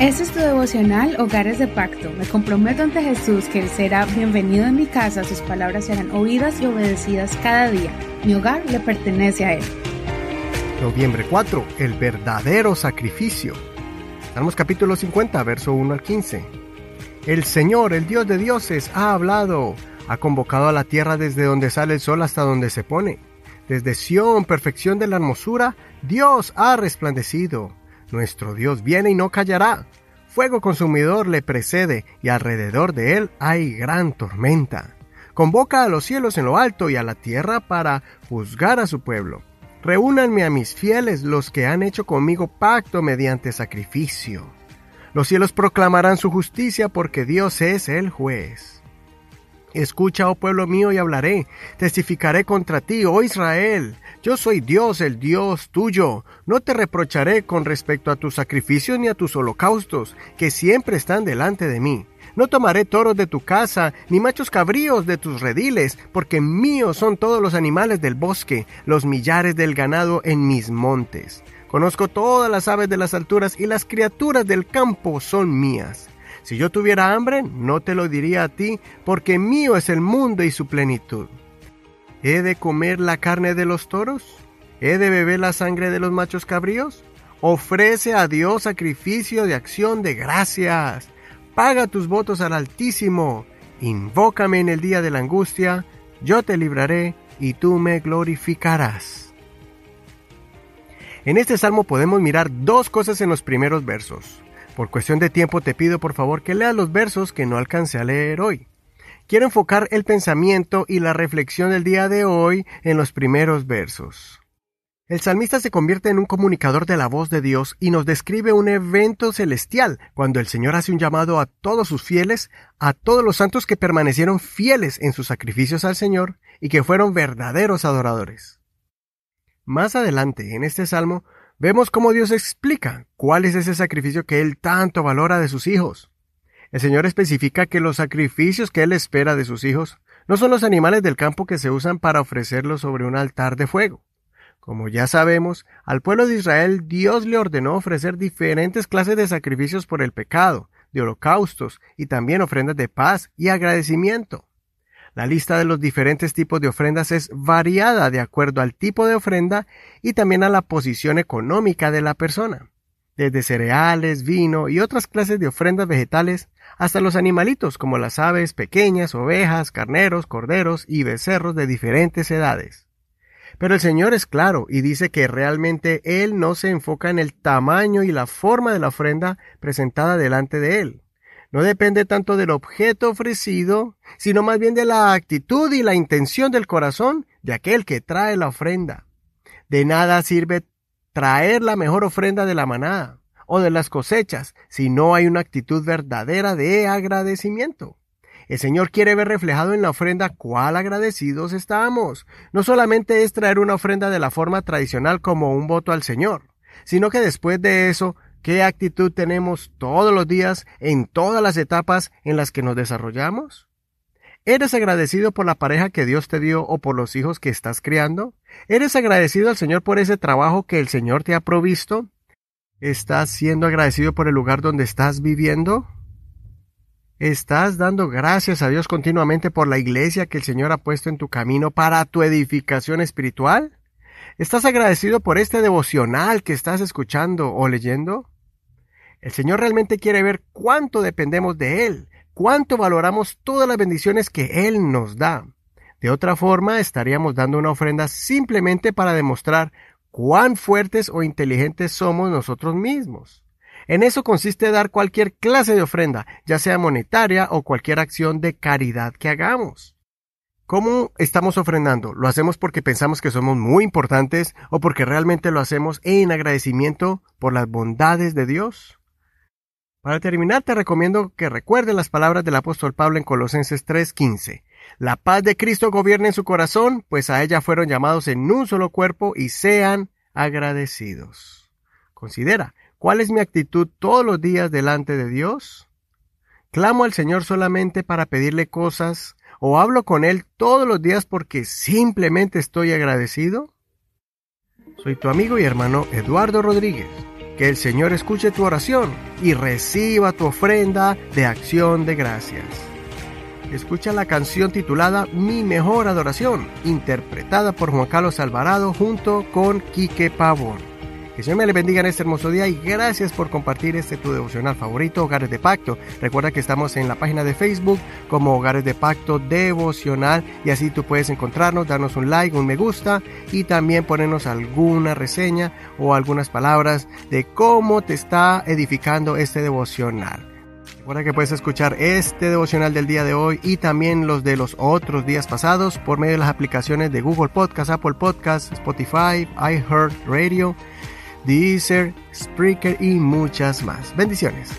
Este es tu devocional Hogares de Pacto. Me comprometo ante Jesús que Él será bienvenido en mi casa, sus palabras serán oídas y obedecidas cada día. Mi hogar le pertenece a Él. Noviembre 4. El verdadero sacrificio. Salmos capítulo 50, verso 1 al 15. El Señor, el Dios de dioses, ha hablado, ha convocado a la tierra desde donde sale el sol hasta donde se pone. Desde Sión, perfección de la hermosura, Dios ha resplandecido. Nuestro Dios viene y no callará. Fuego consumidor le precede y alrededor de él hay gran tormenta. Convoca a los cielos en lo alto y a la tierra para juzgar a su pueblo. Reúnanme a mis fieles los que han hecho conmigo pacto mediante sacrificio. Los cielos proclamarán su justicia porque Dios es el juez. Escucha, oh pueblo mío, y hablaré. Testificaré contra ti, oh Israel. Yo soy Dios, el Dios tuyo. No te reprocharé con respecto a tus sacrificios ni a tus holocaustos, que siempre están delante de mí. No tomaré toros de tu casa, ni machos cabríos de tus rediles, porque míos son todos los animales del bosque, los millares del ganado en mis montes. Conozco todas las aves de las alturas y las criaturas del campo son mías. Si yo tuviera hambre, no te lo diría a ti, porque mío es el mundo y su plenitud. ¿He de comer la carne de los toros? ¿He de beber la sangre de los machos cabríos? Ofrece a Dios sacrificio de acción de gracias. Paga tus votos al Altísimo. Invócame en el día de la angustia. Yo te libraré y tú me glorificarás. En este salmo podemos mirar dos cosas en los primeros versos. Por cuestión de tiempo te pido por favor que leas los versos que no alcancé a leer hoy. Quiero enfocar el pensamiento y la reflexión del día de hoy en los primeros versos. El salmista se convierte en un comunicador de la voz de Dios y nos describe un evento celestial cuando el Señor hace un llamado a todos sus fieles, a todos los santos que permanecieron fieles en sus sacrificios al Señor y que fueron verdaderos adoradores. Más adelante en este salmo vemos cómo Dios explica cuál es ese sacrificio que Él tanto valora de sus hijos. El Señor especifica que los sacrificios que Él espera de sus hijos no son los animales del campo que se usan para ofrecerlos sobre un altar de fuego. Como ya sabemos, al pueblo de Israel Dios le ordenó ofrecer diferentes clases de sacrificios por el pecado, de holocaustos y también ofrendas de paz y agradecimiento. La lista de los diferentes tipos de ofrendas es variada de acuerdo al tipo de ofrenda y también a la posición económica de la persona. Desde cereales, vino y otras clases de ofrendas vegetales hasta los animalitos como las aves pequeñas, ovejas, carneros, corderos y becerros de diferentes edades. Pero el Señor es claro y dice que realmente Él no se enfoca en el tamaño y la forma de la ofrenda presentada delante de Él no depende tanto del objeto ofrecido, sino más bien de la actitud y la intención del corazón de aquel que trae la ofrenda. De nada sirve traer la mejor ofrenda de la manada o de las cosechas si no hay una actitud verdadera de agradecimiento. El Señor quiere ver reflejado en la ofrenda cuál agradecidos estamos. No solamente es traer una ofrenda de la forma tradicional como un voto al Señor, sino que después de eso ¿Qué actitud tenemos todos los días en todas las etapas en las que nos desarrollamos? ¿Eres agradecido por la pareja que Dios te dio o por los hijos que estás criando? ¿Eres agradecido al Señor por ese trabajo que el Señor te ha provisto? ¿Estás siendo agradecido por el lugar donde estás viviendo? ¿Estás dando gracias a Dios continuamente por la iglesia que el Señor ha puesto en tu camino para tu edificación espiritual? ¿Estás agradecido por este devocional que estás escuchando o leyendo? El Señor realmente quiere ver cuánto dependemos de Él, cuánto valoramos todas las bendiciones que Él nos da. De otra forma, estaríamos dando una ofrenda simplemente para demostrar cuán fuertes o inteligentes somos nosotros mismos. En eso consiste dar cualquier clase de ofrenda, ya sea monetaria o cualquier acción de caridad que hagamos. ¿Cómo estamos ofrendando? ¿Lo hacemos porque pensamos que somos muy importantes o porque realmente lo hacemos en agradecimiento por las bondades de Dios? Para terminar, te recomiendo que recuerdes las palabras del apóstol Pablo en Colosenses 3:15. La paz de Cristo gobierne en su corazón, pues a ella fueron llamados en un solo cuerpo y sean agradecidos. Considera, ¿cuál es mi actitud todos los días delante de Dios? ¿Clamo al Señor solamente para pedirle cosas o hablo con Él todos los días porque simplemente estoy agradecido? Soy tu amigo y hermano Eduardo Rodríguez. Que el Señor escuche tu oración y reciba tu ofrenda de acción de gracias. Escucha la canción titulada Mi mejor adoración, interpretada por Juan Carlos Alvarado junto con Quique Pavón. Que Señor me le bendiga en este hermoso día y gracias por compartir este tu devocional favorito, Hogares de Pacto. Recuerda que estamos en la página de Facebook como Hogares de Pacto Devocional y así tú puedes encontrarnos, darnos un like, un me gusta y también ponernos alguna reseña o algunas palabras de cómo te está edificando este devocional. Recuerda que puedes escuchar este devocional del día de hoy y también los de los otros días pasados por medio de las aplicaciones de Google Podcast, Apple Podcast, Spotify, iHeartRadio Radio Deezer, Spreaker y muchas más. Bendiciones.